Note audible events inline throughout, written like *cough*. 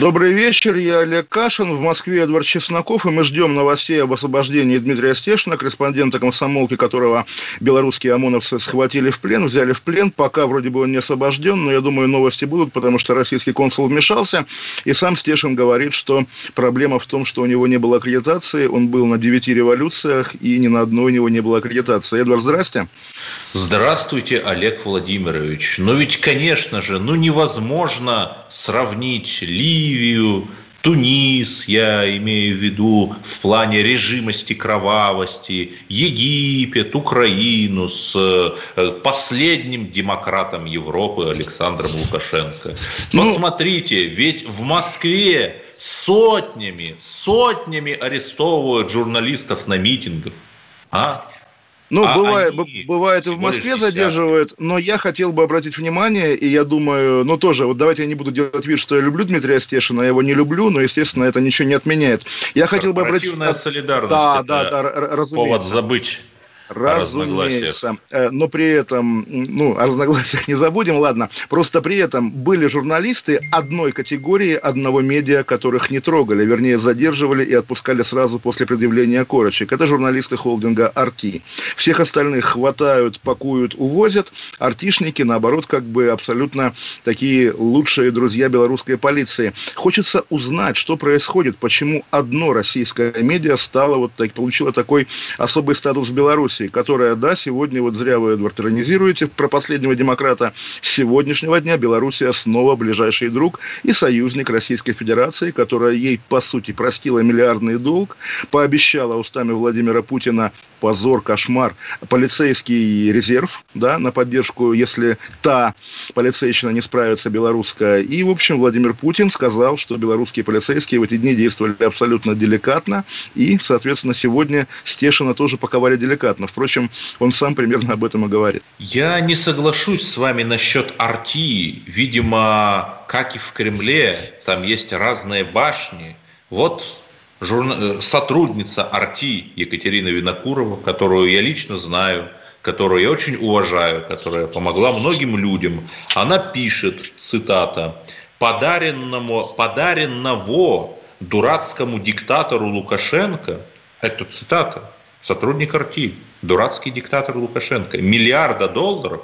Добрый вечер, я Олег Кашин, в Москве Эдвард Чесноков, и мы ждем новостей об освобождении Дмитрия Стешина, корреспондента комсомолки, которого белорусские ОМОНовцы схватили в плен, взяли в плен, пока вроде бы он не освобожден, но я думаю, новости будут, потому что российский консул вмешался, и сам Стешин говорит, что проблема в том, что у него не было аккредитации, он был на девяти революциях, и ни на одной у него не было аккредитации. Эдвард, здрасте. Здравствуйте, Олег Владимирович. Ну ведь, конечно же, ну невозможно сравнить Ливию, Тунис, я имею в виду в плане режимости кровавости, Египет, Украину с э, последним демократом Европы Александром Лукашенко. Ну- Посмотрите, ведь в Москве сотнями, сотнями арестовывают журналистов на митингах. А? Ну, А бывает, они бывает и в Москве задерживают, но я хотел бы обратить внимание, и я думаю, ну тоже, вот давайте я не буду делать вид, что я люблю Дмитрия Стешина, я его не люблю, но, естественно, это ничего не отменяет. Я хотел бы обратить... Солидарность. Да, да, да, разумеется. Повод забыть. Разумеется. Э, Но при этом, ну, о разногласиях не забудем, ладно. Просто при этом были журналисты одной категории, одного медиа, которых не трогали, вернее, задерживали и отпускали сразу после предъявления корочек. Это журналисты холдинга «Арти». Всех остальных хватают, пакуют, увозят. Артишники, наоборот, как бы абсолютно такие лучшие друзья белорусской полиции. Хочется узнать, что происходит, почему одно российское медиа стало вот так, получило такой особый статус в Беларуси, которая, да, сегодня, вот зря вы, Эдвард, иронизируете про последнего демократа, с сегодняшнего дня Белоруссия снова ближайший друг и союзник Российской Федерации, которая ей, по сути, простила миллиардный долг, пообещала устами Владимира Путина позор, кошмар, полицейский резерв, да, на поддержку, если та полицейщина не справится белорусская. И, в общем, Владимир Путин сказал, что белорусские полицейские в эти дни действовали абсолютно деликатно, и, соответственно, сегодня Стешина тоже паковали деликатно. Впрочем, он сам примерно об этом и говорит. Я не соглашусь с вами насчет Арти. Видимо, как и в Кремле, там есть разные башни. Вот журна- э, сотрудница Арти Екатерина Винокурова, которую я лично знаю, которую я очень уважаю, которая помогла многим людям. Она пишет, цитата, «Подаренному, подаренного дурацкому диктатору Лукашенко, это цитата, сотрудник Арти, дурацкий диктатор Лукашенко, миллиарда долларов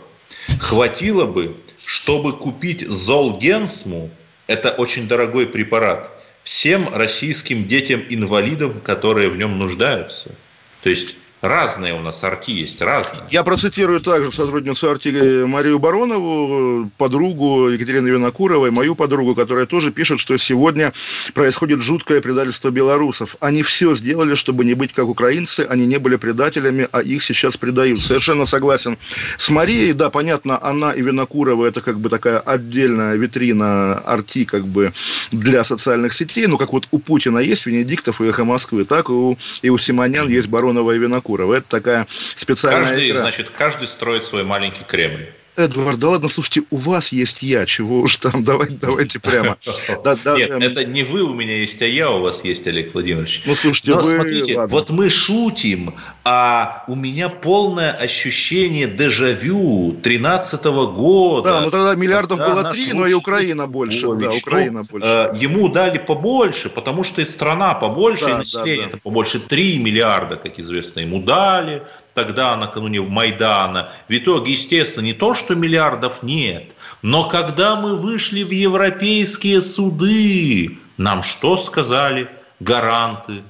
хватило бы, чтобы купить Золгенсму, это очень дорогой препарат, всем российским детям-инвалидам, которые в нем нуждаются. То есть разные у нас арти есть, разные. Я процитирую также сотрудницу Арти Марию Баронову, подругу Екатерины Винокуровой, мою подругу, которая тоже пишет, что сегодня происходит жуткое предательство белорусов. Они все сделали, чтобы не быть как украинцы, они не были предателями, а их сейчас предают. Совершенно согласен с Марией. Да, понятно, она и Винокурова это как бы такая отдельная витрина Арти как бы для социальных сетей. Ну, как вот у Путина есть Венедиктов и Эхо Москвы, так и у, и у Симонян есть Баронова и Винокурова. Это такая специальная Каждый, игра. значит, каждый строит свой маленький Кремль. Эдвард, да ладно, слушайте, у вас есть я, чего уж там, *laughs* давайте, давайте прямо. Да, да, Нет, эм, это не вы у меня есть, а я у вас есть, Олег Владимирович. Ну, слушайте, Но вы... смотрите, ладно. вот мы шутим, а у меня полное ощущение дежавю 13 года. Да, ну тогда миллиардов Когда было три, но и лучшие Украина больше. Ой, Да, что, Украина больше. э, ему дали побольше, потому что и страна побольше, Да, и да, население да. это побольше. 3 миллиарда, как известно, ему дали. Тогда, накануне Майдана. В итоге, естественно, не то, что миллиардов нет, но когда мы вышли в европейские суды, нам что сказали гаранты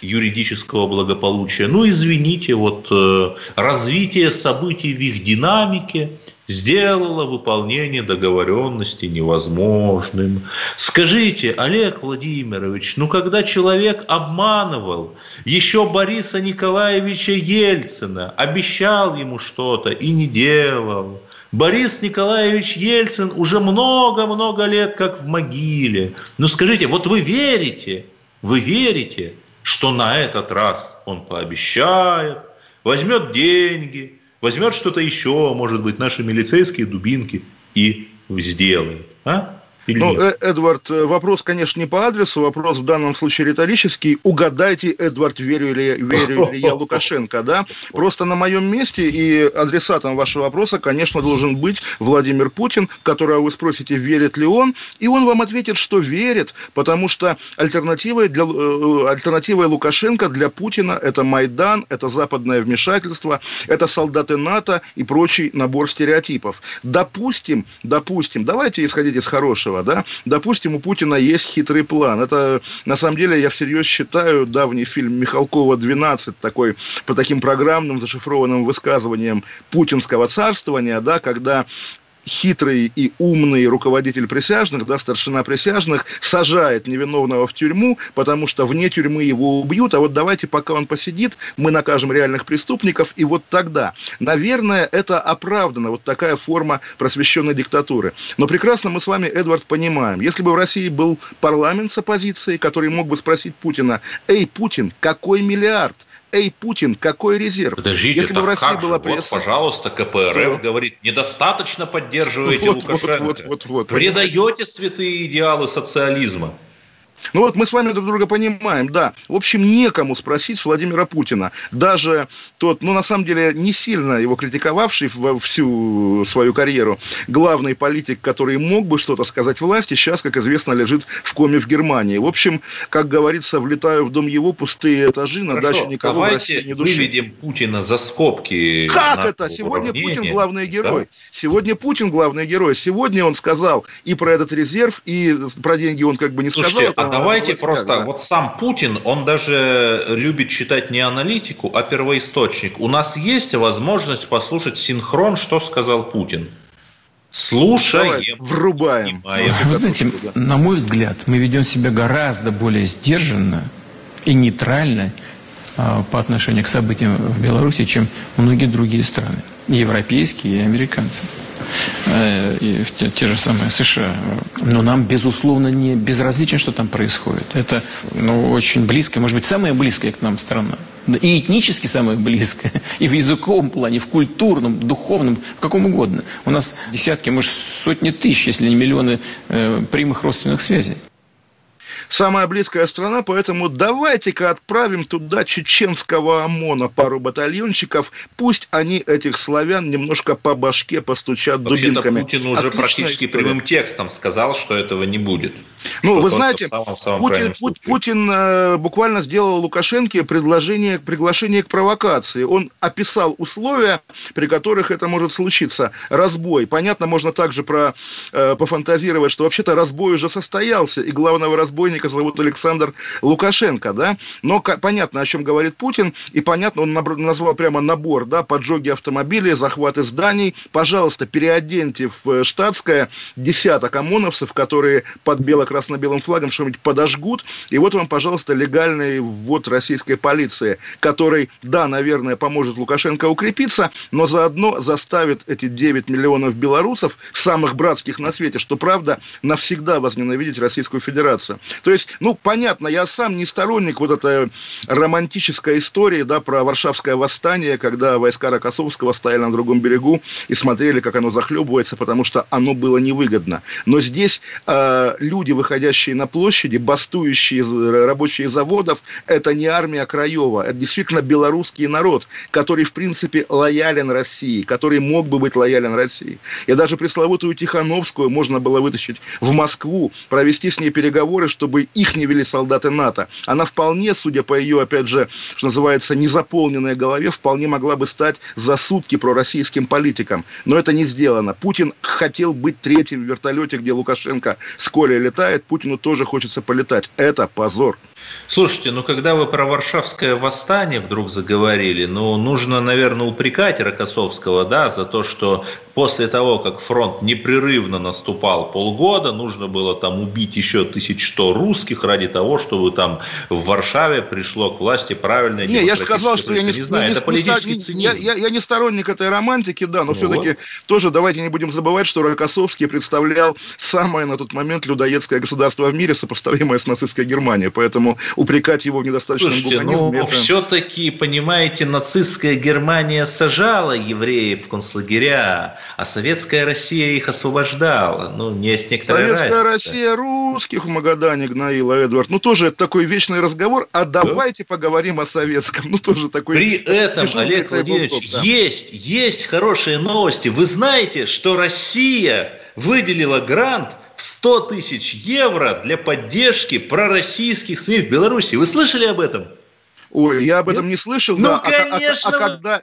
юридического благополучия? Ну, извините, вот э, развитие событий в их динамике сделало выполнение договоренности невозможным. Скажите, Олег Владимирович, ну когда человек обманывал еще Бориса Николаевича Ельцина, обещал ему что-то и не делал, Борис Николаевич Ельцин уже много-много лет как в могиле. Ну скажите, вот вы верите, вы верите, что на этот раз он пообещает, возьмет деньги, возьмет что-то еще, может быть, наши милицейские дубинки и сделает. А? Или ну, нет? Э, Эдвард, э, вопрос, конечно, не по адресу, вопрос в данном случае риторический. Угадайте, Эдвард, верю ли, верю ли я Лукашенко, да? Просто на моем месте и адресатом вашего вопроса, конечно, должен быть Владимир Путин, которого вы спросите, верит ли он, и он вам ответит, что верит, потому что альтернативой, для, э, альтернативой Лукашенко для Путина это Майдан, это западное вмешательство, это солдаты НАТО и прочий набор стереотипов. Допустим, допустим, давайте исходить из хорошего, этого, да, допустим, у Путина есть хитрый план. Это, на самом деле, я всерьез считаю давний фильм Михалкова «12», такой, по таким программным зашифрованным высказываниям путинского царствования, да, когда хитрый и умный руководитель присяжных, да, старшина присяжных, сажает невиновного в тюрьму, потому что вне тюрьмы его убьют, а вот давайте, пока он посидит, мы накажем реальных преступников, и вот тогда. Наверное, это оправдано, вот такая форма просвещенной диктатуры. Но прекрасно мы с вами, Эдвард, понимаем, если бы в России был парламент с оппозицией, который мог бы спросить Путина, «Эй, Путин, какой миллиард?» Эй, Путин, какой резерв? Подождите, Если бы в России была пресса... Вот, пожалуйста, КПРФ да. говорит, недостаточно поддерживаете вот, Лукашенко. Вот, вот, вот, вот, Предаете святые идеалы социализма. Ну вот мы с вами друг друга понимаем, да. В общем, некому спросить Владимира Путина. Даже тот, ну на самом деле, не сильно его критиковавший во всю свою карьеру, главный политик, который мог бы что-то сказать власти, сейчас, как известно, лежит в коме в Германии. В общем, как говорится, влетаю в дом его пустые этажи, на Хорошо, даче никого в России не души. выведем Путина за скобки. Как это? Сегодня Путин главный герой. Да? Сегодня Путин главный герой. Сегодня он сказал и про этот резерв, и про деньги он как бы не Слушайте, сказал. А давайте просто, как, да? вот сам Путин, он даже любит читать не аналитику, а первоисточник. У нас есть возможность послушать синхрон, что сказал Путин. Слушаем. Давай, врубаем. Вы знаете, на мой взгляд, мы ведем себя гораздо более сдержанно и нейтрально а, по отношению к событиям в Беларуси, чем многие другие страны, и европейские, и американцы. Э, и те, те же самые США. Но нам, безусловно, не безразлично, что там происходит. Это ну, очень близкая, может быть, самая близкая к нам страна. И этнически самая близкая, и в языковом плане, в культурном, духовном, в каком угодно. У нас десятки, может, сотни тысяч, если не миллионы э, прямых родственных связей самая близкая страна, поэтому давайте-ка отправим туда чеченского ОМОНа, пару батальончиков, пусть они этих славян немножко по башке постучат дубинками. Путин уже Отличная практически история. прямым текстом сказал, что этого не будет. Ну, вы знаете, самом, самом Путин, Путин э, буквально сделал Лукашенко предложение, приглашение к провокации. Он описал условия, при которых это может случиться. Разбой. Понятно, можно также про, э, пофантазировать, что вообще-то разбой уже состоялся, и главного разбойника зовут Александр Лукашенко, да, но понятно, о чем говорит Путин, и понятно, он назвал прямо набор, да, поджоги автомобилей, захваты зданий, пожалуйста, переоденьте в э, штатское десяток ОМОНовцев, которые под бело-красно-белым флагом что-нибудь подожгут, и вот вам, пожалуйста, легальный ввод российской полиции, который, да, наверное, поможет Лукашенко укрепиться, но заодно заставит эти 9 миллионов белорусов, самых братских на свете, что правда, навсегда возненавидеть Российскую Федерацию. То есть, ну, понятно, я сам не сторонник вот этой романтической истории, да, про Варшавское восстание, когда войска Рокоссовского стояли на другом берегу и смотрели, как оно захлебывается, потому что оно было невыгодно. Но здесь э, люди, выходящие на площади, бастующие рабочие заводов, это не армия Краева, это действительно белорусский народ, который, в принципе, лоялен России, который мог бы быть лоялен России. И даже пресловутую Тихановскую можно было вытащить в Москву, провести с ней переговоры, чтобы чтобы их не вели солдаты НАТО. Она вполне, судя по ее, опять же, что называется, незаполненной голове, вполне могла бы стать за сутки пророссийским политиком. Но это не сделано. Путин хотел быть третьим в вертолете, где Лукашенко с Колей летает. Путину тоже хочется полетать. Это позор. Слушайте, ну когда вы про Варшавское восстание вдруг заговорили, ну нужно, наверное, упрекать Рокоссовского, да, за то, что после того, как фронт непрерывно наступал полгода, нужно было там убить еще тысяч сто русских ради того, чтобы там в Варшаве пришло к власти правильное Не, я же сказал, что я не, не знаю, не, это политический не, цинизм. Я, я, я не сторонник этой романтики, да, но ну все-таки вот. тоже давайте не будем забывать, что Рокоссовский представлял самое на тот момент людоедское государство в мире, сопоставимое с нацистской Германией, поэтому поэтому упрекать его в недостаточном Слушайте, ну, это... все-таки, понимаете, нацистская Германия сажала евреев в концлагеря, а советская Россия их освобождала. Ну, не есть некоторая Советская разница. Россия русских в Магадане гноила, Эдвард. Ну, тоже это такой вечный разговор. А давайте да. поговорим о советском. Ну, тоже такой... При этом, Олег Владимирович, да. есть, есть хорошие новости. Вы знаете, что Россия выделила грант 100 тысяч евро для поддержки пророссийских СМИ в Беларуси. Вы слышали об этом? Ой, я об этом не слышал. Ну, да. конечно. А, а, а, а когда...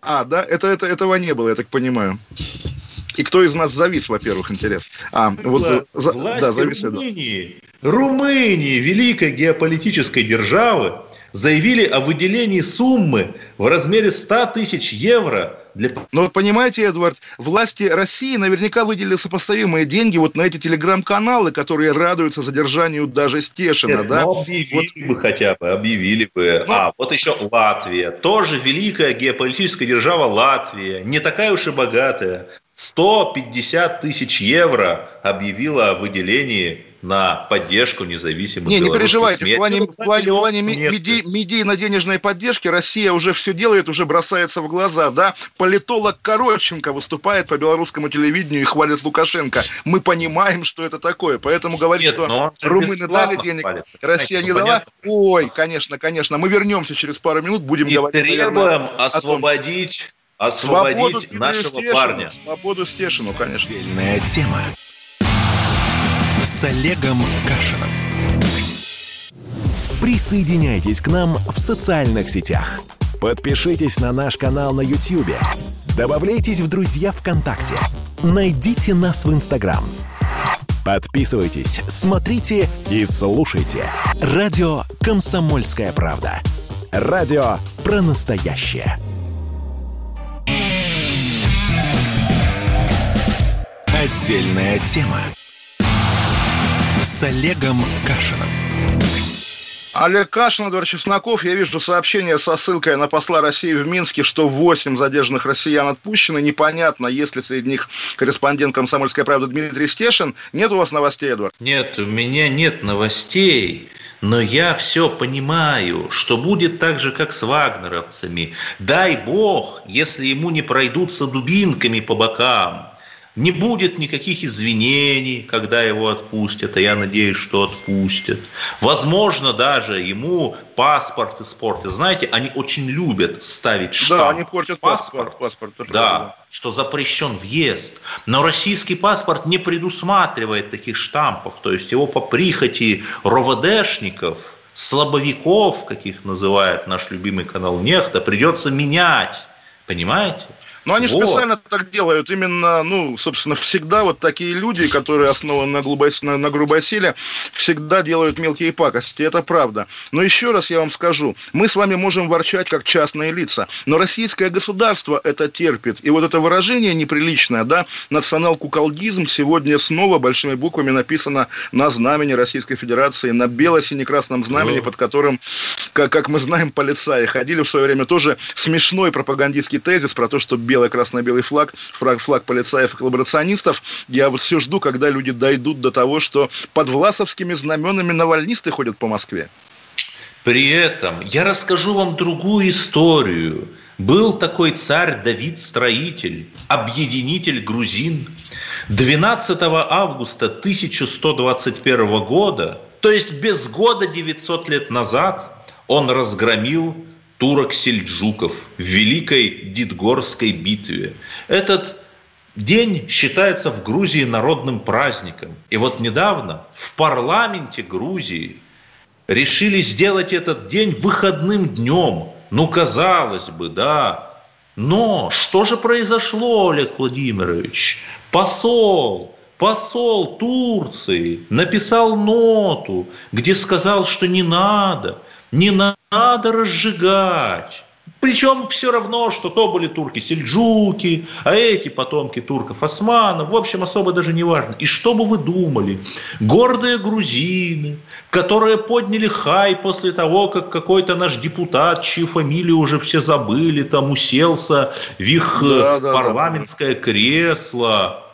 А, да, это, это, этого не было, я так понимаю. И кто из нас завис, во-первых, интерес? А, вот за, за, да, завис Румынии, Румынии, великой геополитической державы, заявили о выделении суммы в размере 100 тысяч евро для... Но вот понимаете, Эдвард, власти России наверняка выделили сопоставимые деньги вот на эти телеграм-каналы, которые радуются задержанию даже Стешина, Нет, да? Ну, объявили вот... бы хотя бы, объявили бы. Ну... А, вот еще Латвия, тоже великая геополитическая держава Латвия, не такая уж и богатая. 150 тысяч евро объявила о выделении на поддержку независимых Не, не переживайте, СМИ. в плане, в плане, в плане меди, медийно-денежной поддержки Россия уже все делает, уже бросается в глаза, да? Политолог Короченко выступает по белорусскому телевидению и хвалит Лукашенко. Мы понимаем, что это такое, поэтому говорить, Нет, что румыны дали денег, хвалится. Россия не дала. Ой, конечно, конечно, мы вернемся через пару минут, будем и говорить. требуем наверное, освободить освободить нашего Стешину, парня. Свободу Стешину, конечно. Отдельная тема с Олегом Кашином. Присоединяйтесь к нам в социальных сетях. Подпишитесь на наш канал на YouTube. Добавляйтесь в друзья ВКонтакте. Найдите нас в Инстаграм. Подписывайтесь, смотрите и слушайте. Радио «Комсомольская правда». Радио про настоящее. Отдельная тема с Олегом Кашиным. Олег Кашин, Эдвард Чесноков. Я вижу сообщение со ссылкой на посла России в Минске, что 8 задержанных россиян отпущены. Непонятно, есть ли среди них корреспондент «Комсомольской правды» Дмитрий Стешин. Нет у вас новостей, Эдвард? Нет, у меня нет новостей. Но я все понимаю, что будет так же, как с вагнеровцами. Дай бог, если ему не пройдутся дубинками по бокам – не будет никаких извинений, когда его отпустят, а я надеюсь, что отпустят. Возможно, даже ему паспорт испортят. Знаете, они очень любят ставить штамп. Да, они портят паспорт. паспорт, паспорт да, что запрещен въезд. Но российский паспорт не предусматривает таких штампов. То есть его по прихоти РОВДшников, слабовиков, каких называет наш любимый канал Нехта, придется менять. Понимаете? Но они вот. же специально так делают. Именно, ну, собственно, всегда вот такие люди, которые основаны на, глубос... на, на грубой силе, всегда делают мелкие пакости. Это правда. Но еще раз я вам скажу. Мы с вами можем ворчать как частные лица. Но российское государство это терпит. И вот это выражение неприличное, да, национал-куколдизм сегодня снова большими буквами написано на знамени Российской Федерации, на бело-сине-красном знамени, под которым, как, как мы знаем, полицаи ходили в свое время тоже смешной пропагандистский тезис про то, что белый красно-белый флаг, флаг, флаг полицаев и коллаборационистов. Я вот все жду, когда люди дойдут до того, что под власовскими знаменами навальнисты ходят по Москве. При этом я расскажу вам другую историю. Был такой царь Давид Строитель, объединитель грузин. 12 августа 1121 года, то есть без года 900 лет назад, он разгромил турок-сельджуков в Великой Дидгорской битве. Этот день считается в Грузии народным праздником. И вот недавно в парламенте Грузии решили сделать этот день выходным днем. Ну, казалось бы, да. Но что же произошло, Олег Владимирович? Посол, посол Турции написал ноту, где сказал, что не надо – не надо разжигать. Причем все равно, что то были турки-сельджуки, а эти потомки турков-османов. В общем, особо даже не важно. И что бы вы думали? Гордые грузины, которые подняли хай после того, как какой-то наш депутат, чью фамилию уже все забыли, там уселся в их да, да, парламентское да. кресло.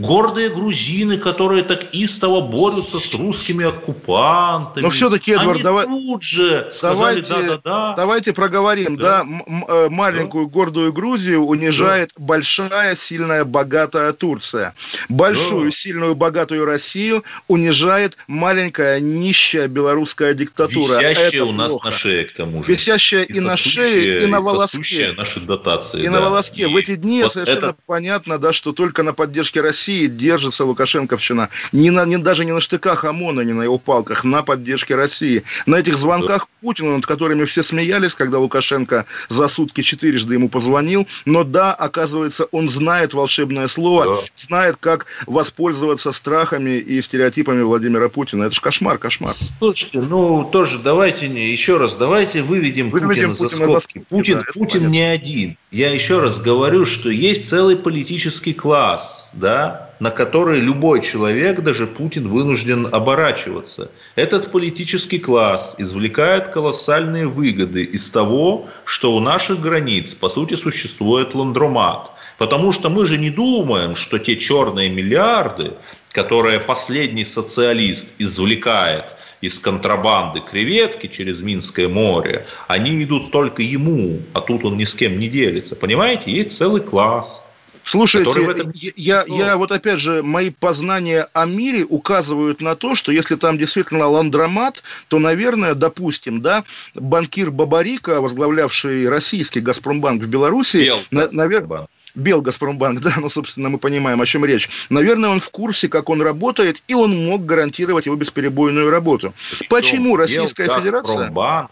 Гордые грузины, которые так истово борются с русскими оккупантами. Но все-таки, Эдвард, они давай, тут же сказали, давайте, да, да, да. давайте проговорим, да, да э, маленькую да. гордую Грузию унижает да. большая, сильная, богатая Турция. Большую, да. сильную, богатую Россию унижает маленькая, нищая белорусская диктатура. Висящая Это у нас плохо. на шее, к тому же. Висящая и, и на шее, и на волоске. наши дотации. И да. на волоске. И в эти дни вот совершенно это... понятно, да, что только на поддержке России держится Лукашенковщина. Не, на, не даже не на штыках ОМОНа, не на его палках, на поддержке России. На этих звонках Путину, над которыми все смеялись, когда Лукашенко за сутки четырежды ему позвонил. Но да, оказывается, он знает волшебное слово, да. знает, как воспользоваться страхами и стереотипами Владимира Путина. Это же кошмар, кошмар. Слушайте, ну тоже давайте, еще раз, давайте выведем, выведем Путина, Путина за скобки. Путин, да, Путин не один. Я еще раз говорю, что есть целый политический класс, да, на который любой человек, даже Путин, вынужден оборачиваться. Этот политический класс извлекает колоссальные выгоды из того, что у наших границ, по сути, существует ландромат. Потому что мы же не думаем, что те черные миллиарды, которые последний социалист извлекает из контрабанды креветки через Минское море, они идут только ему, а тут он ни с кем не делится. Понимаете, есть целый класс. Слушайте, этом... я, я вот опять же, мои познания о мире указывают на то, что если там действительно ландромат, то, наверное, допустим, да, банкир Бабарика, возглавлявший российский Газпромбанк в Беларуси, на, наверное... Бел Газпромбанк, *laughs* да, ну, собственно, мы понимаем, о чем речь. Наверное, он в курсе, как он работает, и он мог гарантировать его бесперебойную работу. Почему Российская Бел Федерация... Газпромбанк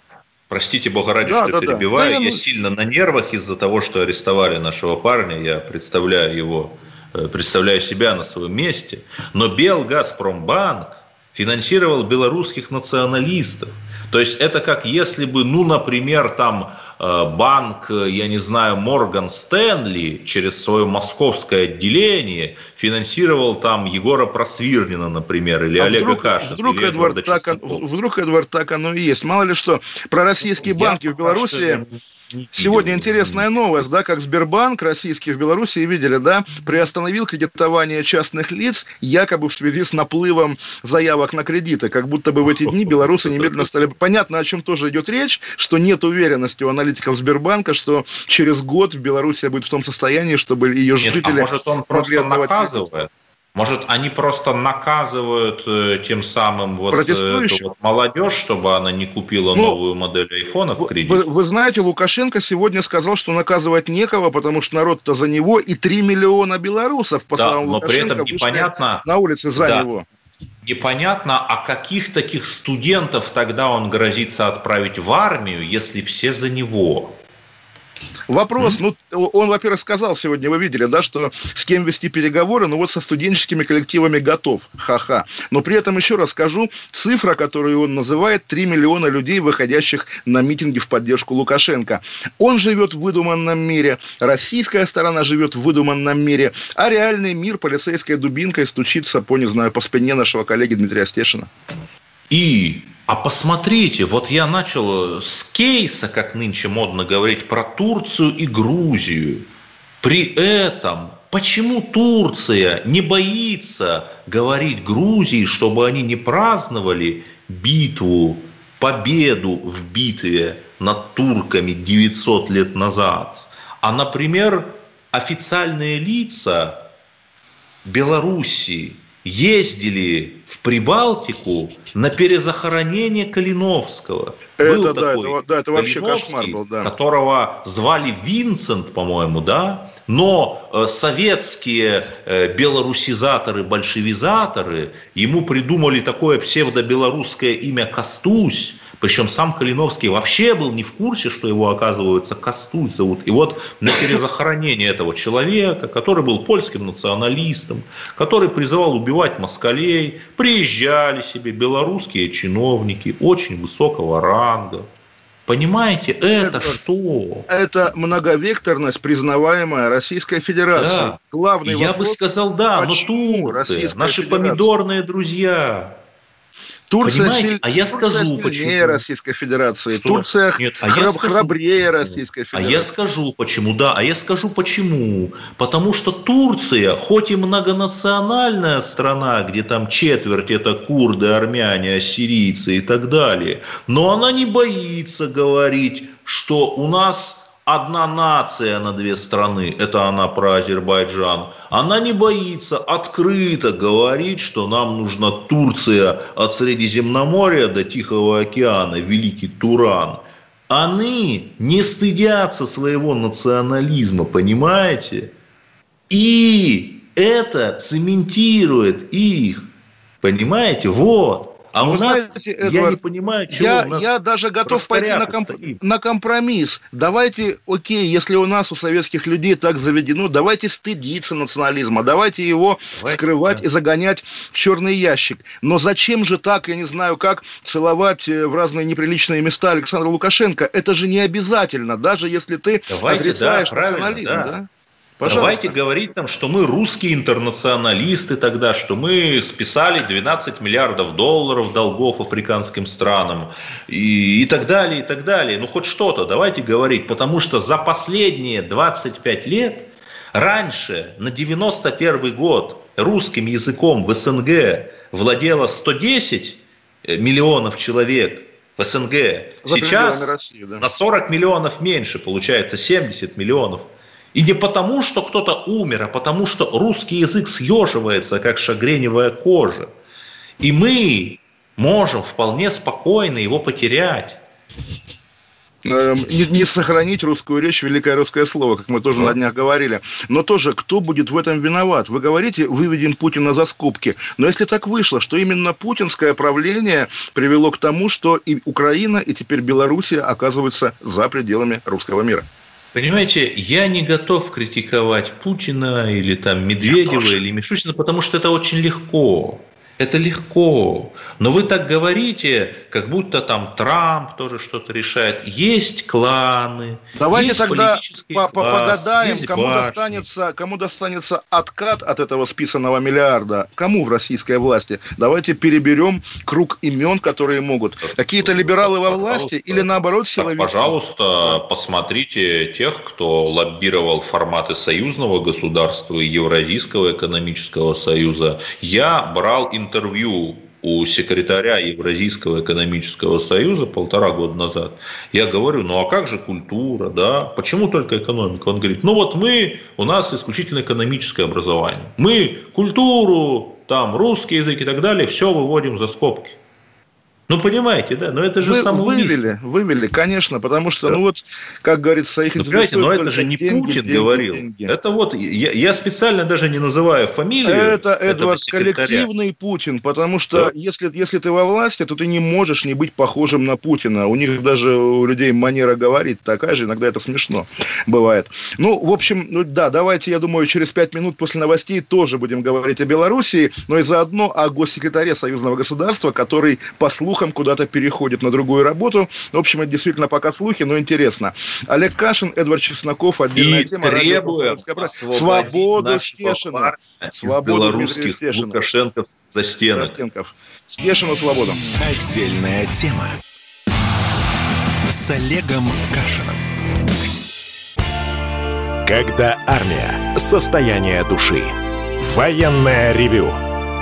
Простите, Бога ради, да, что да, перебиваю. Да. Я сильно на нервах из-за того, что арестовали нашего парня. Я представляю его, э, представляю себя на своем месте. Но Белгазпромбанк финансировал белорусских националистов. То есть это как если бы, ну, например, там банк, я не знаю, Морган Стэнли через свое московское отделение финансировал там Егора Просвирнина, например, или а Олега вдруг, Кашина. Вдруг, Эдвард, так, вдруг, Эдвард, так оно и есть. Мало ли что, про российские банки я в Беларуси... Сегодня интересная новость, да, как Сбербанк российский в Беларуси, видели, да, приостановил кредитование частных лиц якобы в связи с наплывом заявок на кредиты, как будто бы в эти дни белорусы немедленно стали... Понятно, о чем тоже идет речь, что нет уверенности у аналитиков Сбербанка, что через год в Беларуси будет в том состоянии, чтобы ее нет, жители... А может он просто наказывает? Может, они просто наказывают э, тем самым вот э, эту вот молодежь, чтобы она не купила ну, новую модель айфона в кредит? Вы, вы знаете, Лукашенко сегодня сказал, что наказывать некого, потому что народ-то за него и 3 миллиона белорусов, по да, словам но Лукашенко, при этом непонятно, на улице за да, него. Непонятно, а каких таких студентов тогда он грозится отправить в армию, если все за него? Вопрос, mm-hmm. ну, он, во-первых, сказал сегодня, вы видели, да, что с кем вести переговоры, ну, вот со студенческими коллективами готов, ха-ха. Но при этом еще раз скажу, цифра, которую он называет, 3 миллиона людей, выходящих на митинги в поддержку Лукашенко. Он живет в выдуманном мире, российская сторона живет в выдуманном мире, а реальный мир полицейской дубинкой стучится по, не знаю, по спине нашего коллеги Дмитрия Стешина. И а посмотрите, вот я начал с кейса, как нынче модно говорить, про Турцию и Грузию. При этом почему Турция не боится говорить Грузии, чтобы они не праздновали битву, победу в битве над турками 900 лет назад? А, например, официальные лица Белоруссии – ездили в Прибалтику на перезахоронение Калиновского. Это, был да, такой это, да, это вообще кошмар был, да. Которого звали Винсент, по-моему, да, но э, советские э, белорусизаторы, большевизаторы ему придумали такое псевдобелорусское имя Костусь, причем сам Калиновский вообще был не в курсе, что его, оказывается, Костусь зовут. И вот на перезахоронение этого человека, который был польским националистом, который призывал убивать москалей, приезжали себе белорусские чиновники очень высокого ранга, Понимаете, это, это что? Это многовекторность, признаваемая Российской Федерацией. Да. Главный Я вопрос, бы сказал, да, но Турция, наши Федерация? помидорные друзья. Турция Понимаете? Силь... А я Турция скажу, почему. Российской Федерации. Что? Турция Нет, а храб... скажу... храбрее Российской Федерации. А я скажу, почему. Да, а я скажу, почему. Потому что Турция, хоть и многонациональная страна, где там четверть это курды, армяне, ассирийцы и так далее, но она не боится говорить, что у нас одна нация на две страны, это она про Азербайджан, она не боится открыто говорить, что нам нужна Турция от Средиземноморья до Тихого океана, Великий Туран. Они не стыдятся своего национализма, понимаете? И это цементирует их, понимаете? Вот. А у нас, Эдвард, я не понимаю, чего я, у нас я даже готов пойти на, комп, на компромисс. Давайте, окей, если у нас, у советских людей так заведено, давайте стыдиться национализма, давайте его давайте, скрывать да. и загонять в черный ящик. Но зачем же так, я не знаю как, целовать э, в разные неприличные места Александра Лукашенко? Это же не обязательно, даже если ты давайте, отрицаешь да, национализм. Да. Да? Пожалуйста. Давайте говорить там, что мы русские интернационалисты тогда, что мы списали 12 миллиардов долларов долгов африканским странам и, и так далее, и так далее. Ну, хоть что-то давайте говорить, потому что за последние 25 лет, раньше, на 91 год, русским языком в СНГ владело 110 миллионов человек, в СНГ. За Сейчас России, да. на 40 миллионов меньше, получается 70 миллионов. И не потому, что кто-то умер, а потому, что русский язык съеживается, как шагреневая кожа. И мы можем вполне спокойно его потерять. Эм, не, не сохранить русскую речь, великое русское слово, как мы тоже да. на днях говорили. Но тоже, кто будет в этом виноват? Вы говорите, выведем Путина за скобки. Но если так вышло, что именно путинское правление привело к тому, что и Украина, и теперь Белоруссия оказываются за пределами русского мира. Понимаете, я не готов критиковать Путина или там Медведева или Мишустина, потому что это очень легко. Это легко. Но вы так говорите, как будто там Трамп тоже что-то решает. Есть кланы. Давайте есть тогда по -по погадаем, кому достанется, кому достанется откат от этого списанного миллиарда. Кому в российской власти? Давайте переберем круг имен, которые могут. Какие-то либералы во власти или наоборот силовики? Пожалуйста, посмотрите тех, кто лоббировал форматы союзного государства и Евразийского экономического союза. Я брал интервью у секретаря Евразийского экономического союза полтора года назад. Я говорю, ну а как же культура, да? Почему только экономика? Он говорит, ну вот мы, у нас исключительно экономическое образование. Мы культуру, там русский язык и так далее, все выводим за скобки. Ну, понимаете, да, но это же Вы, самоубийство. Вывели, вывели, конечно, потому что, да. ну вот, как говорится, их ну, понимаете, но это же не деньги, Путин деньги, говорил. Деньги. Это вот, я, я специально даже не называю фамилию. Это, Эдвард, коллективный Путин, потому что да. если, если ты во власти, то ты не можешь не быть похожим на Путина. У них даже у людей манера говорить такая же, иногда это смешно бывает. Ну, в общем, ну да, давайте, я думаю, через пять минут после новостей тоже будем говорить о Белоруссии, но и заодно о госсекретаре союзного государства, который, по слухам, слухам куда-то переходит на другую работу. В общем, это действительно пока слухи, но интересно. Олег Кашин, Эдвард Чесноков, отдельная и тема. требуем свободу Стешина. Свободу белорусских Лукашенков застенок. Стешину свободу. Отдельная тема. С Олегом Кашиным. Когда армия. Состояние души. Военное ревю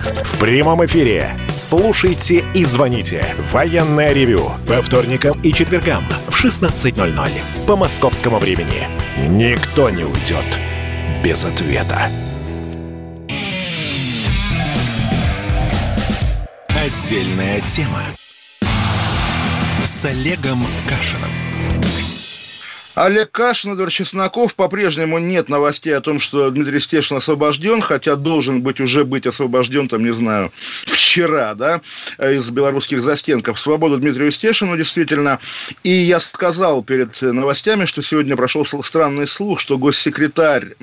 В прямом эфире. Слушайте и звоните. Военное ревю. По вторникам и четвергам в 16.00 по московскому времени. Никто не уйдет без ответа. Отдельная тема с Олегом Кашиным. Олег Кашин, Эдвард Чесноков. По-прежнему нет новостей о том, что Дмитрий Стешин освобожден, хотя должен быть уже быть освобожден, там, не знаю, *laughs* вчера, да, из белорусских застенков. Свободу Дмитрию Стешину, действительно. И я сказал перед новостями, что сегодня прошел странный слух, что госсекретарь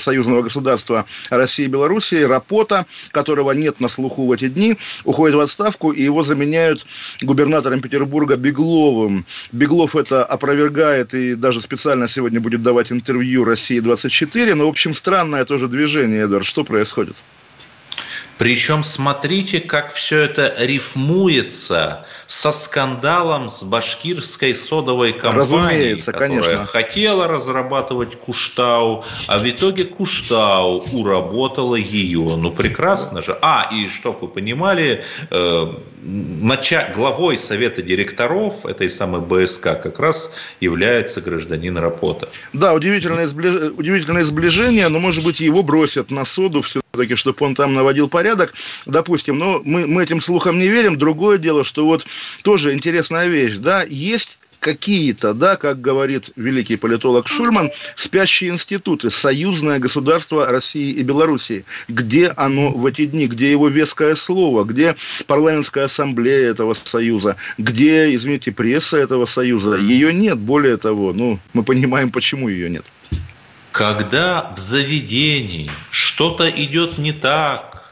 Союзного государства России и Белоруссии, Рапота, которого нет на слуху в эти дни, уходит в отставку, и его заменяют губернатором Петербурга Бегловым. Беглов это опровергает и даже специально сегодня будет давать интервью «России-24». Но, в общем, странное тоже движение, Эдвард. Что происходит? Причем смотрите, как все это рифмуется со скандалом с башкирской содовой компанией, которая конечно. хотела разрабатывать Куштау, а в итоге Куштау уработала ее. Ну, прекрасно же. А, и чтобы вы понимали, э, нача... главой совета директоров этой самой БСК как раз является гражданин Рапота. Да, удивительное, сближ... удивительное сближение, но, может быть, его бросят на соду все-таки, чтобы он там наводил порядок, допустим. Но мы, мы этим слухам не верим. Другое дело, что вот тоже интересная вещь, да, есть какие-то, да, как говорит великий политолог Шульман, спящие институты, союзное государство России и Белоруссии. Где оно в эти дни? Где его веское слово? Где парламентская ассамблея этого союза? Где, извините, пресса этого союза? Ее нет. Более того, ну, мы понимаем, почему ее нет. Когда в заведении что-то идет не так,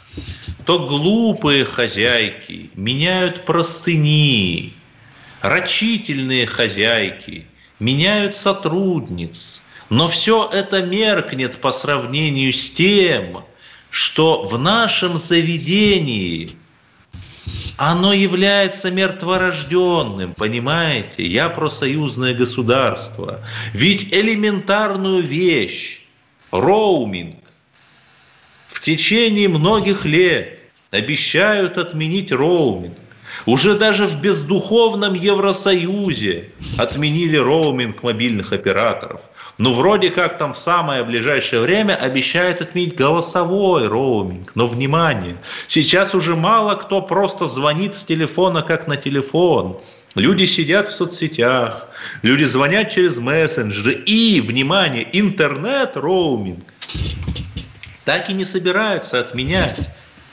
то глупые хозяйки меняют простыни, рачительные хозяйки меняют сотрудниц, но все это меркнет по сравнению с тем, что в нашем заведении оно является мертворожденным, понимаете? Я про союзное государство. Ведь элементарную вещь, роуминг, в течение многих лет обещают отменить роуминг. Уже даже в бездуховном Евросоюзе отменили роуминг мобильных операторов. Ну, вроде как там в самое ближайшее время обещают отменить голосовой роуминг. Но, внимание, сейчас уже мало кто просто звонит с телефона, как на телефон. Люди сидят в соцсетях, люди звонят через мессенджеры и, внимание, интернет-роуминг так и не собираются отменять.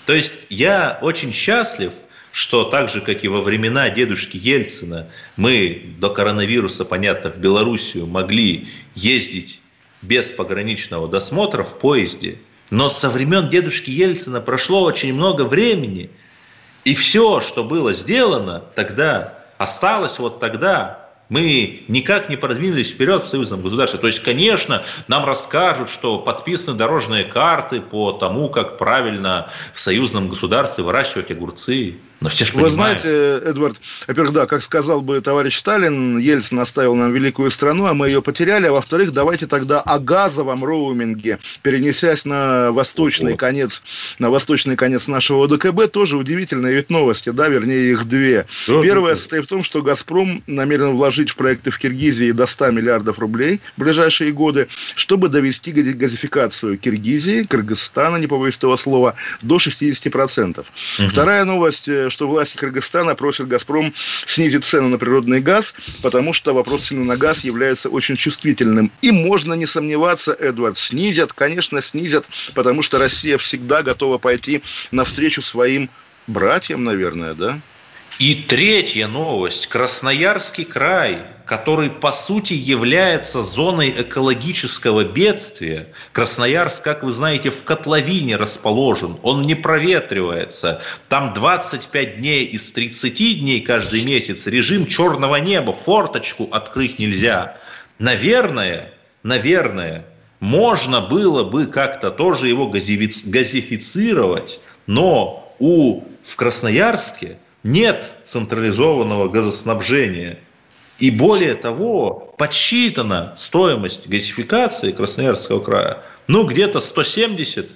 То есть я очень счастлив – что так же, как и во времена дедушки Ельцина, мы до коронавируса, понятно, в Белоруссию могли ездить без пограничного досмотра в поезде, но со времен дедушки Ельцина прошло очень много времени, и все, что было сделано тогда, осталось вот тогда, мы никак не продвинулись вперед в союзном государстве. То есть, конечно, нам расскажут, что подписаны дорожные карты по тому, как правильно в союзном государстве выращивать огурцы. Но все же Вы знаете, Эдвард, во-первых, да, как сказал бы товарищ Сталин, Ельцин оставил нам великую страну, а мы ее потеряли. А во-вторых, давайте тогда о газовом роуминге, перенесясь на восточный вот. конец, на восточный конец нашего ДКБ, тоже удивительные ведь новости, да, вернее, их две. Что Первая это? состоит в том, что «Газпром» намерен вложить в проекты в Киргизии до 100 миллиардов рублей в ближайшие годы, чтобы довести газификацию Киргизии, Кыргызстана, не побоюсь этого слова, до 60%. Угу. Вторая новость э, что власти Кыргызстана просят «Газпром» снизить цену на природный газ, потому что вопрос цены на газ является очень чувствительным. И можно не сомневаться, Эдвард, снизят, конечно, снизят, потому что Россия всегда готова пойти навстречу своим братьям, наверное, да? И третья новость. Красноярский край, который по сути является зоной экологического бедствия. Красноярск, как вы знаете, в котловине расположен. Он не проветривается. Там 25 дней из 30 дней каждый месяц режим черного неба. Форточку открыть нельзя. Наверное, наверное, можно было бы как-то тоже его газифицировать, но у в Красноярске нет централизованного газоснабжения. И более того, подсчитана стоимость газификации Красноярского края, ну, где-то 170-200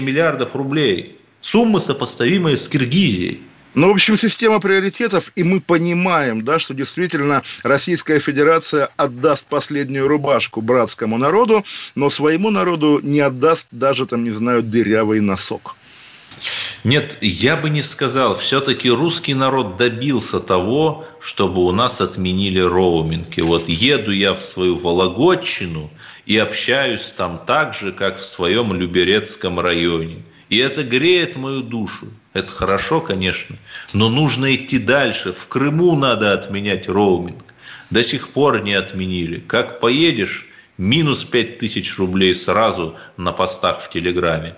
миллиардов рублей. Суммы сопоставимые с Киргизией. Ну, в общем, система приоритетов, и мы понимаем, да, что действительно Российская Федерация отдаст последнюю рубашку братскому народу, но своему народу не отдаст даже, там, не знаю, дырявый носок. Нет, я бы не сказал. Все-таки русский народ добился того, чтобы у нас отменили роуминги. Вот еду я в свою Вологодчину и общаюсь там так же, как в своем Люберецком районе. И это греет мою душу. Это хорошо, конечно, но нужно идти дальше. В Крыму надо отменять роуминг. До сих пор не отменили. Как поедешь, минус 5000 рублей сразу на постах в Телеграме.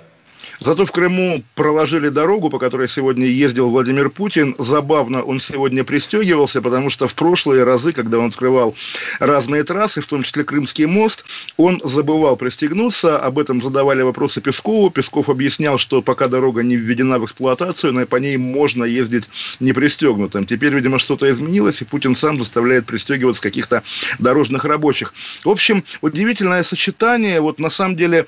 Зато в Крыму проложили дорогу, по которой сегодня ездил Владимир Путин. Забавно, он сегодня пристегивался, потому что в прошлые разы, когда он открывал разные трассы, в том числе Крымский мост, он забывал пристегнуться. Об этом задавали вопросы Пескову. Песков объяснял, что пока дорога не введена в эксплуатацию, но по ней можно ездить не пристегнутым. Теперь, видимо, что-то изменилось, и Путин сам заставляет пристегиваться каких-то дорожных рабочих. В общем, удивительное сочетание. Вот на самом деле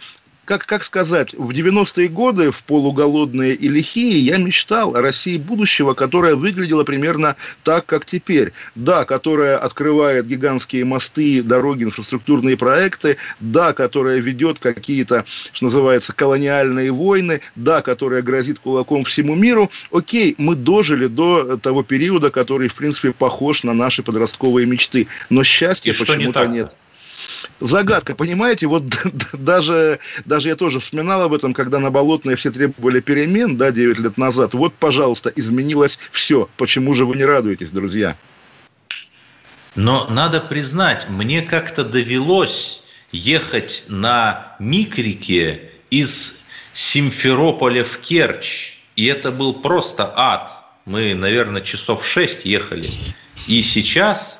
как, как сказать, в 90-е годы, в полуголодные и лихие, я мечтал о России будущего, которая выглядела примерно так, как теперь. Да, которая открывает гигантские мосты, дороги, инфраструктурные проекты, да, которая ведет какие-то, что называется, колониальные войны, да, которая грозит кулаком всему миру. Окей, мы дожили до того периода, который, в принципе, похож на наши подростковые мечты. Но счастья почему-то не нет загадка, понимаете? Вот *laughs* даже, даже я тоже вспоминал об этом, когда на Болотной все требовали перемен, да, 9 лет назад. Вот, пожалуйста, изменилось все. Почему же вы не радуетесь, друзья? Но надо признать, мне как-то довелось ехать на микрике из Симферополя в Керчь. И это был просто ад. Мы, наверное, часов шесть ехали. И сейчас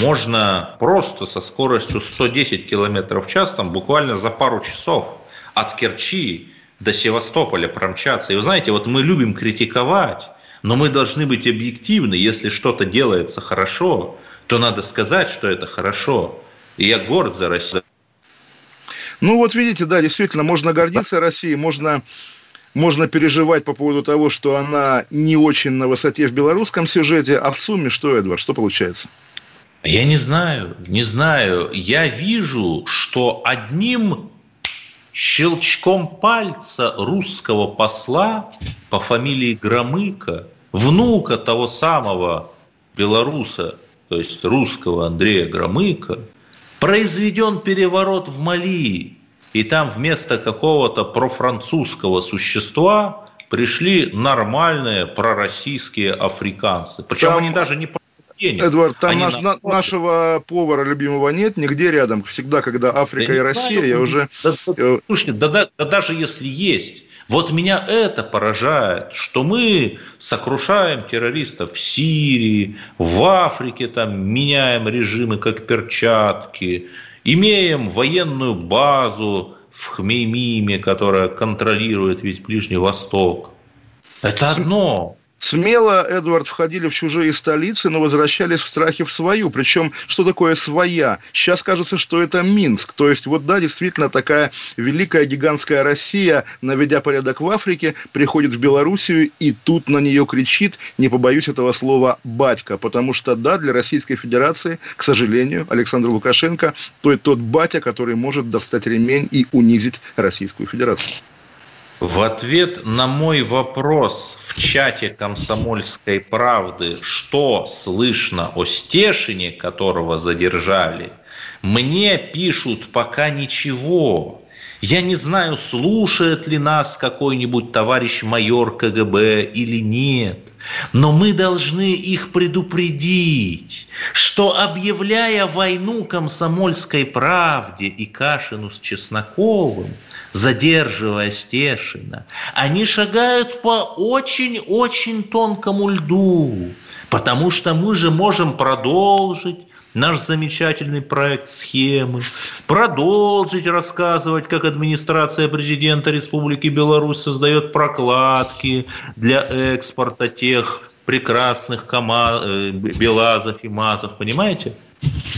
можно просто со скоростью 110 км в час, там буквально за пару часов от Керчи до Севастополя промчаться. И вы знаете, вот мы любим критиковать, но мы должны быть объективны. Если что-то делается хорошо, то надо сказать, что это хорошо. И я горд за Россию. Ну вот видите, да, действительно, можно гордиться Россией, можно можно переживать по поводу того, что она не очень на высоте в белорусском сюжете, а в сумме что, Эдвард, что получается? Я не знаю, не знаю. Я вижу, что одним щелчком пальца русского посла по фамилии Громыко, внука того самого белоруса, то есть русского Андрея Громыка, произведен переворот в Мали, и там вместо какого-то профранцузского существа пришли нормальные пророссийские африканцы. Причем там... они даже не денег. Эдвард, там наш, на, нашего повара любимого нет, нигде рядом. Всегда, когда Африка да и Россия, знаю, я уже... Да, да, слушайте, да, да, да даже если есть, вот меня это поражает, что мы сокрушаем террористов в Сирии, в Африке, там меняем режимы как перчатки, имеем военную базу в Хмеймиме, которая контролирует весь Ближний Восток. Это одно. Смело, Эдвард, входили в чужие столицы, но возвращались в страхе в свою. Причем, что такое своя? Сейчас кажется, что это Минск. То есть, вот да, действительно, такая великая гигантская Россия, наведя порядок в Африке, приходит в Белоруссию, и тут на нее кричит, не побоюсь этого слова, батька. Потому что, да, для Российской Федерации, к сожалению, Александр Лукашенко, то и тот батя, который может достать ремень и унизить Российскую Федерацию. В ответ на мой вопрос в чате «Комсомольской правды», что слышно о Стешине, которого задержали, мне пишут пока ничего. Я не знаю, слушает ли нас какой-нибудь товарищ майор КГБ или нет. Но мы должны их предупредить, что объявляя войну комсомольской правде и Кашину с Чесноковым, задерживая Стешина, они шагают по очень-очень тонкому льду, потому что мы же можем продолжить наш замечательный проект схемы, продолжить рассказывать, как администрация президента Республики Беларусь создает прокладки для экспорта тех прекрасных КАМА, э, БелАЗов и МАЗов, понимаете?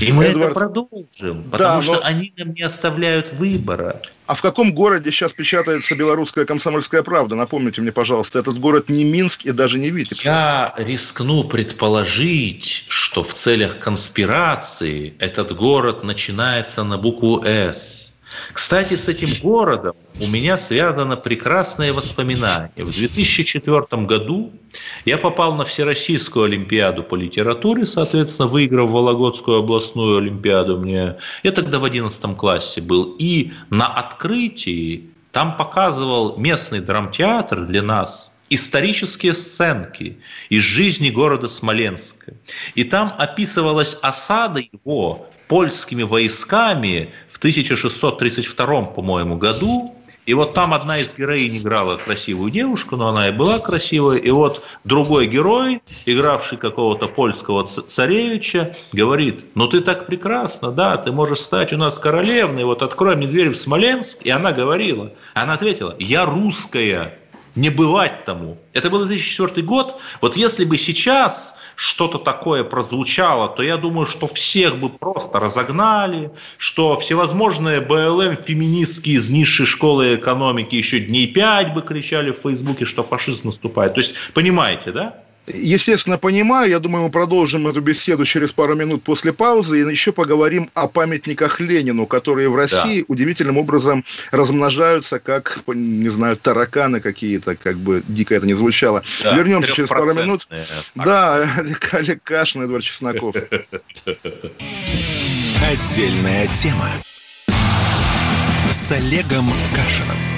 И мы Эдвард, это продолжим, потому да, что но... они нам не оставляют выбора. А в каком городе сейчас печатается белорусская комсомольская правда? Напомните мне, пожалуйста, этот город не Минск и даже не Витебск. Я рискну предположить, что в целях конспирации этот город начинается на букву «С». Кстати, с этим городом у меня связано прекрасное воспоминание. В 2004 году я попал на Всероссийскую Олимпиаду по литературе, соответственно, выиграв Вологодскую областную Олимпиаду. Мне... Я тогда в 11 классе был. И на открытии там показывал местный драмтеатр для нас исторические сценки из жизни города Смоленска. И там описывалась осада его польскими войсками в 1632, по-моему, году. И вот там одна из героинь играла красивую девушку, но она и была красивой. И вот другой герой, игравший какого-то польского царевича, говорит, ну ты так прекрасна, да, ты можешь стать у нас королевной, вот открой мне дверь в Смоленск. И она говорила, она ответила, я русская, не бывать тому. Это был 2004 год. Вот если бы сейчас что-то такое прозвучало, то я думаю, что всех бы просто разогнали, что всевозможные БЛМ, феминистки из низшей школы экономики еще дней пять бы кричали в Фейсбуке, что фашизм наступает. То есть, понимаете, да? Естественно, понимаю. Я думаю, мы продолжим эту беседу через пару минут после паузы и еще поговорим о памятниках Ленину, которые в России да. удивительным образом размножаются, как, не знаю, тараканы какие-то, как бы дико это не звучало. Да, Вернемся через пару минут. Да, Олег Кашин, Эдвард Чесноков. Отдельная тема с Олегом Кашином.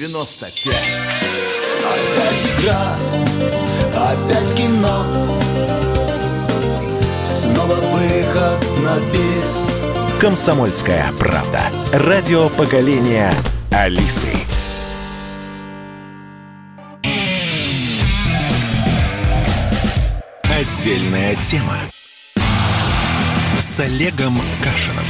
Е-95 Опять игра, опять кино. Снова выход на бис. Комсомольская правда. Радио поколения Алисы. Отдельная тема. С Олегом Кашином.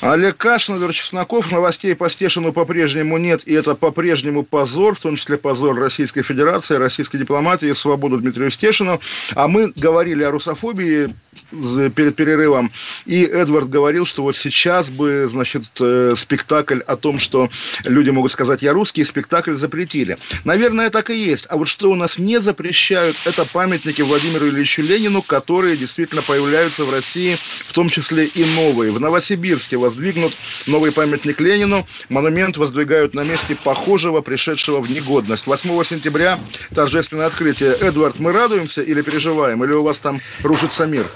Олег Кашин, Эдвард Чесноков. Новостей по Стешину по-прежнему нет, и это по-прежнему позор, в том числе позор Российской Федерации, российской дипломатии, свободу Дмитрию Стешину. А мы говорили о русофобии перед перерывом, и Эдвард говорил, что вот сейчас бы, значит, э, спектакль о том, что люди могут сказать «я русский», спектакль запретили. Наверное, так и есть. А вот что у нас не запрещают, это памятники Владимиру Ильичу Ленину, которые действительно появляются в России, в том числе и новые. В Новосибирске воздвигнут новый памятник Ленину. Монумент воздвигают на месте похожего, пришедшего в негодность. 8 сентября торжественное открытие. Эдвард, мы радуемся или переживаем? Или у вас там рушится мир?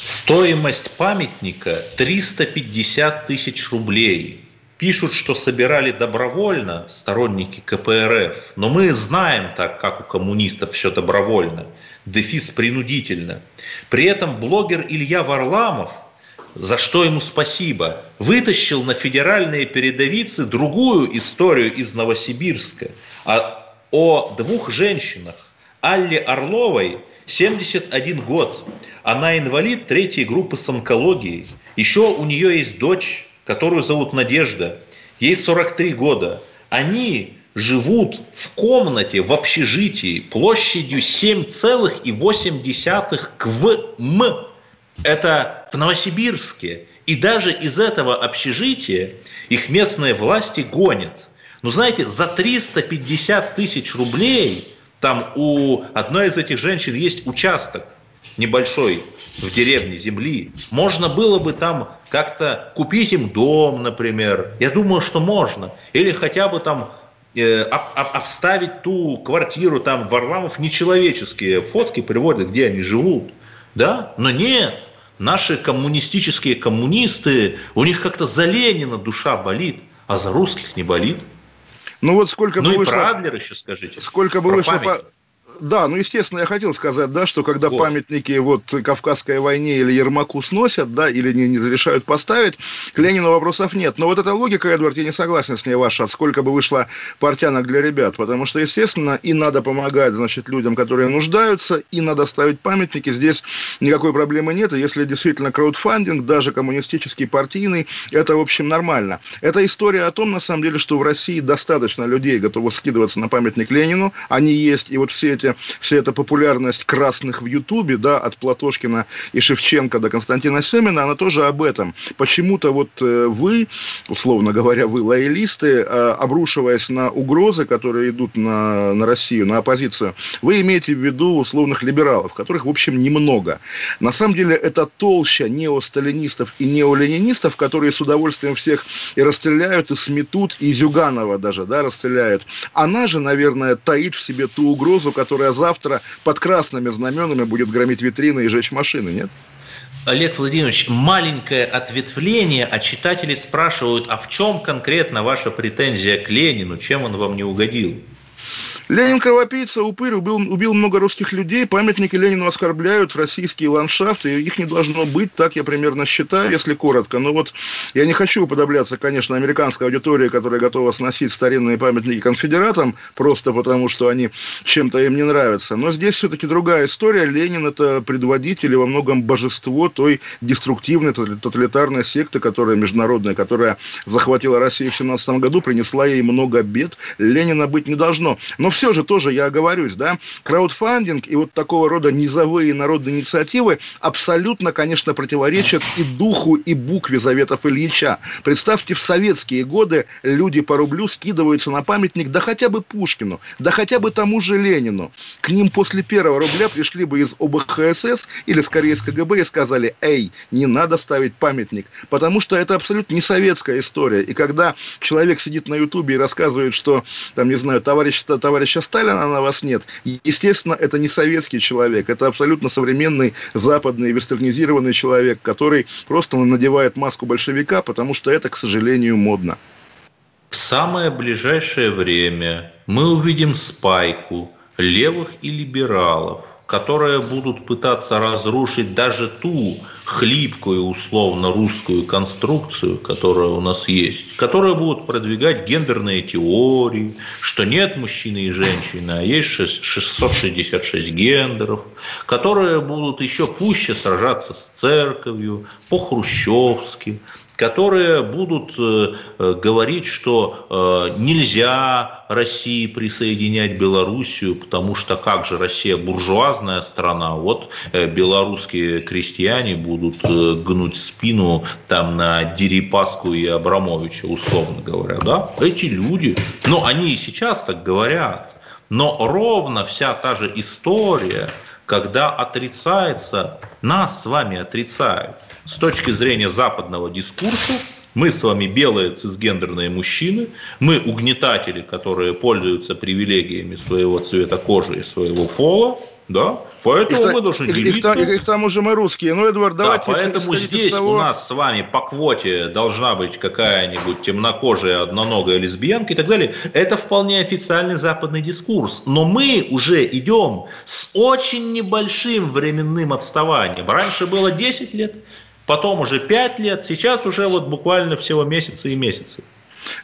Стоимость памятника 350 тысяч рублей. Пишут, что собирали добровольно сторонники КПРФ, но мы знаем так, как у коммунистов все добровольно, дефис принудительно. При этом блогер Илья Варламов за что ему спасибо, вытащил на федеральные передовицы другую историю из Новосибирска о, о двух женщинах. Алле Орловой 71 год. Она инвалид третьей группы с онкологией. Еще у нее есть дочь, которую зовут Надежда. Ей 43 года. Они живут в комнате, в общежитии площадью 7,8 квм. Это в Новосибирске. И даже из этого общежития их местные власти гонят. Но знаете, за 350 тысяч рублей там у одной из этих женщин есть участок небольшой в деревне земли. Можно было бы там как-то купить им дом, например. Я думаю, что можно. Или хотя бы там э, обставить ту квартиру, там Варламов нечеловеческие фотки приводят, где они живут. Да? Но нет, наши коммунистические коммунисты, у них как-то за Ленина душа болит, а за русских не болит. Ну вот сколько ну бы и вышло... про Адлер еще скажите. Сколько бы вышло... По да, ну, естественно, я хотел сказать, да, что когда вот. памятники вот Кавказской войне или Ермаку сносят, да, или не, не решают поставить, к Ленину вопросов нет. Но вот эта логика, Эдвард, я не согласен с ней ваша, сколько бы вышло портянок для ребят, потому что, естественно, и надо помогать, значит, людям, которые нуждаются, и надо ставить памятники, здесь никакой проблемы нет, и если действительно краудфандинг, даже коммунистический, партийный, это, в общем, нормально. Это история о том, на самом деле, что в России достаточно людей готовы скидываться на памятник Ленину, они есть, и вот все эти вся эта популярность красных в Ютубе, да, от Платошкина и Шевченко до Константина Семина, она тоже об этом. Почему-то вот э, вы, условно говоря, вы лоялисты, э, обрушиваясь на угрозы, которые идут на, на Россию, на оппозицию, вы имеете в виду условных либералов, которых, в общем, немного. На самом деле, это толща неосталинистов и неоленинистов, которые с удовольствием всех и расстреляют, и сметут, и Зюганова даже, да, расстреляют. Она же, наверное, таит в себе ту угрозу, которая которая завтра под красными знаменами будет громить витрины и жечь машины, нет? Олег Владимирович, маленькое ответвление, а читатели спрашивают, а в чем конкретно ваша претензия к Ленину, чем он вам не угодил? Ленин кровопийца, упырь, убил, убил много русских людей, памятники Ленину оскорбляют российские ландшафты, их не должно быть, так я примерно считаю, если коротко. Но вот я не хочу уподобляться, конечно, американской аудитории, которая готова сносить старинные памятники конфедератам, просто потому что они чем-то им не нравятся. Но здесь все-таки другая история. Ленин – это предводитель и во многом божество той деструктивной тоталитарной секты, которая международная, которая захватила Россию в 17 году, принесла ей много бед. Ленина быть не должно. Но все все же тоже я оговорюсь, да, краудфандинг и вот такого рода низовые народные инициативы абсолютно, конечно, противоречат и духу, и букве Заветов Ильича. Представьте, в советские годы люди по рублю скидываются на памятник, да хотя бы Пушкину, да хотя бы тому же Ленину. К ним после первого рубля пришли бы из ОБХСС или скорее из КГБ и сказали, эй, не надо ставить памятник, потому что это абсолютно не советская история. И когда человек сидит на Ютубе и рассказывает, что, там, не знаю, товарищ, товарищ товарища Сталина на вас нет. Естественно, это не советский человек, это абсолютно современный западный вестернизированный человек, который просто надевает маску большевика, потому что это, к сожалению, модно. В самое ближайшее время мы увидим спайку левых и либералов, которые будут пытаться разрушить даже ту хлипкую условно русскую конструкцию, которая у нас есть, которые будут продвигать гендерные теории, что нет мужчины и женщины, а есть 666 гендеров, которые будут еще пуще сражаться с церковью, по-хрущевски, которые будут э, э, говорить, что э, нельзя России присоединять Белоруссию, потому что как же Россия буржуазная страна, вот белорусские крестьяне будут гнуть спину там на Дерипаску и Абрамовича, условно говоря, да? Эти люди, ну они и сейчас так говорят, но ровно вся та же история, когда отрицается, нас с вами отрицают – с точки зрения западного дискурса, мы с вами белые цисгендерные мужчины, мы угнетатели, которые пользуются привилегиями своего цвета кожи и своего пола, да, поэтому и, мы должны и, делиться. И, и, и к тому же мы русские. Ну, Эдвард, давайте... Да, поэтому здесь того... у нас с вами по квоте должна быть какая-нибудь темнокожая, одноногая лесбиянка и так далее. Это вполне официальный западный дискурс. Но мы уже идем с очень небольшим временным отставанием. Раньше было 10 лет, потом уже 5 лет, сейчас уже вот буквально всего месяцы и месяцы.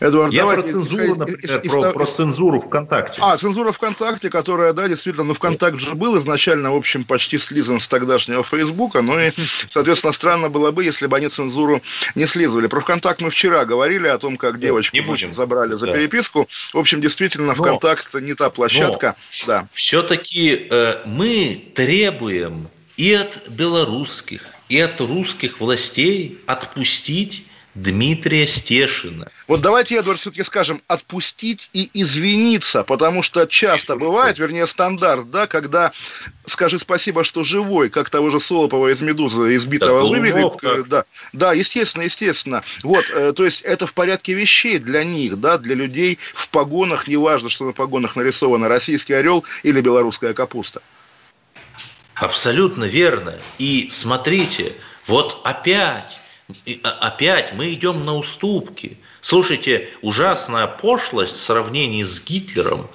Эдуард, Я про цензуру, например, из, про, про цензуру ВКонтакте. А, цензура ВКонтакте, которая, да, действительно, ну, ВКонтакт же был изначально, в общем, почти слизан с тогдашнего Фейсбука, ну и, соответственно, странно было бы, если бы они цензуру не слизывали. Про ВКонтакт мы вчера говорили о том, как девочку не будем. забрали за да. переписку. В общем, действительно, ВКонтакт но, не та площадка. Но да. Все-таки э, мы требуем и от белорусских, и от русских властей отпустить Дмитрия Стешина. Вот давайте, Эдвард, все-таки скажем, отпустить и извиниться, потому что часто бывает, вернее, стандарт, да, когда скажи спасибо, что живой, как того же Солопова из «Медузы» избитого вывели. Да, да, естественно, естественно. Вот, э, то есть это в порядке вещей для них, да, для людей в погонах, неважно, что на погонах нарисовано, российский орел или белорусская капуста. Абсолютно верно. И смотрите, вот опять И опять мы идем на уступки. Слушайте, ужасная пошлость в сравнении с Гитлером,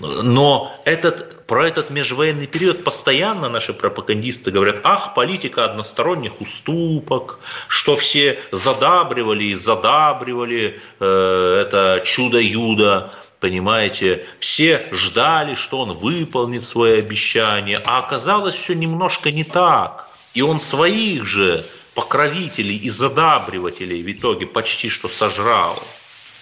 но этот, про этот межвоенный период постоянно наши пропагандисты говорят, ах, политика односторонних уступок, что все задабривали и задабривали э, это чудо-юдо, понимаете, все ждали, что он выполнит свое обещание, а оказалось все немножко не так. И он своих же покровителей и задабривателей в итоге почти что сожрал.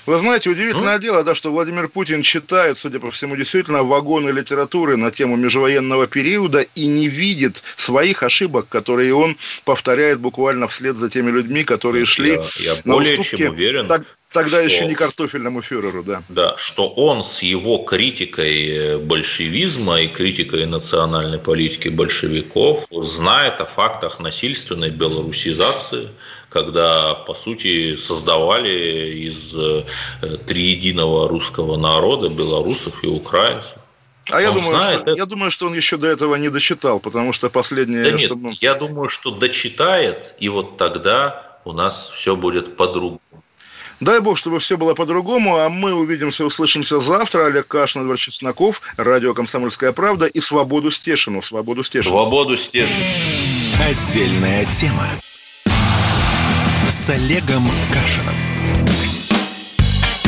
Вы знаете, удивительное ну? дело, да, что Владимир Путин читает, судя по всему, действительно вагоны литературы на тему межвоенного периода и не видит своих ошибок, которые он повторяет буквально вслед за теми людьми, которые шли я, я на более уступки. чем уверен. Так, Тогда что, еще не картофельному фюреру, да. Да, что он с его критикой большевизма и критикой национальной политики большевиков знает о фактах насильственной белорусизации, когда, по сути, создавали из э, триединого русского народа белорусов и украинцев. А я думаю, знает, что, это... я думаю, что он еще до этого не дочитал, потому что последнее... Да нет, что... я думаю, что дочитает, и вот тогда у нас все будет по-другому. Дай бог, чтобы все было по-другому, а мы увидимся, услышимся завтра. Олег Кашин, Эдвард Чесноков, радио «Комсомольская правда» и «Свободу Стешину». «Свободу Стешину». «Свободу Стешину». Отдельная тема с Олегом Кашиным.